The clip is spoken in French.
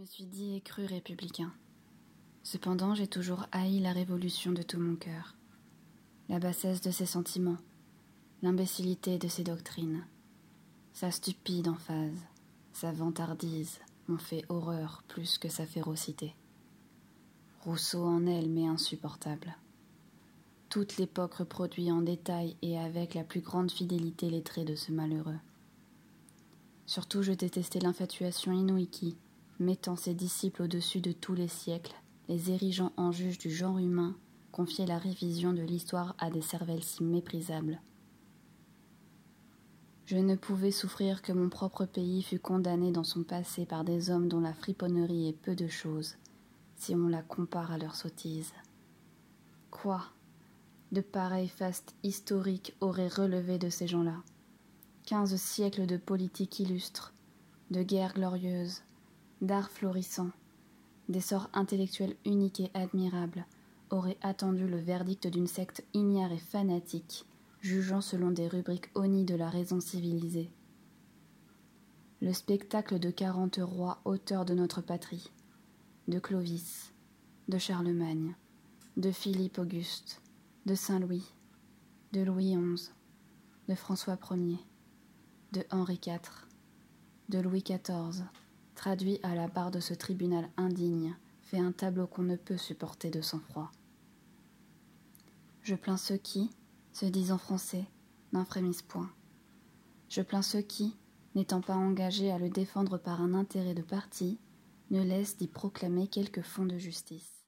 me suis dit et cru républicain. Cependant, j'ai toujours haï la révolution de tout mon cœur, la bassesse de ses sentiments, l'imbécilité de ses doctrines, sa stupide emphase, sa vantardise m'ont fait horreur plus que sa férocité. Rousseau en elle m'est insupportable. Toute l'époque reproduit en détail et avec la plus grande fidélité les traits de ce malheureux. Surtout je détestais l'infatuation inouïe qui, mettant ses disciples au-dessus de tous les siècles, les érigeant en juges du genre humain, confiait la révision de l'histoire à des cervelles si méprisables. Je ne pouvais souffrir que mon propre pays fût condamné dans son passé par des hommes dont la friponnerie est peu de choses, si on la compare à leur sottise. Quoi? De pareils fastes historiques auraient relevé de ces gens-là Quinze siècles de politique illustre, de guerres glorieuses, d'art florissant, d'essor intellectuel unique et admirable, auraient attendu le verdict d'une secte ignare et fanatique, jugeant selon des rubriques honnies de la raison civilisée. Le spectacle de quarante rois auteurs de notre patrie, de Clovis, de Charlemagne, de Philippe Auguste, de Saint-Louis, de Louis XI, de François Ier, de Henri IV, de Louis XIV, traduit à la barre de ce tribunal indigne, fait un tableau qu'on ne peut supporter de sang-froid. Je plains ceux qui, se disant français, n'en frémissent point. Je plains ceux qui, n'étant pas engagés à le défendre par un intérêt de parti, ne laissent d'y proclamer quelque fond de justice.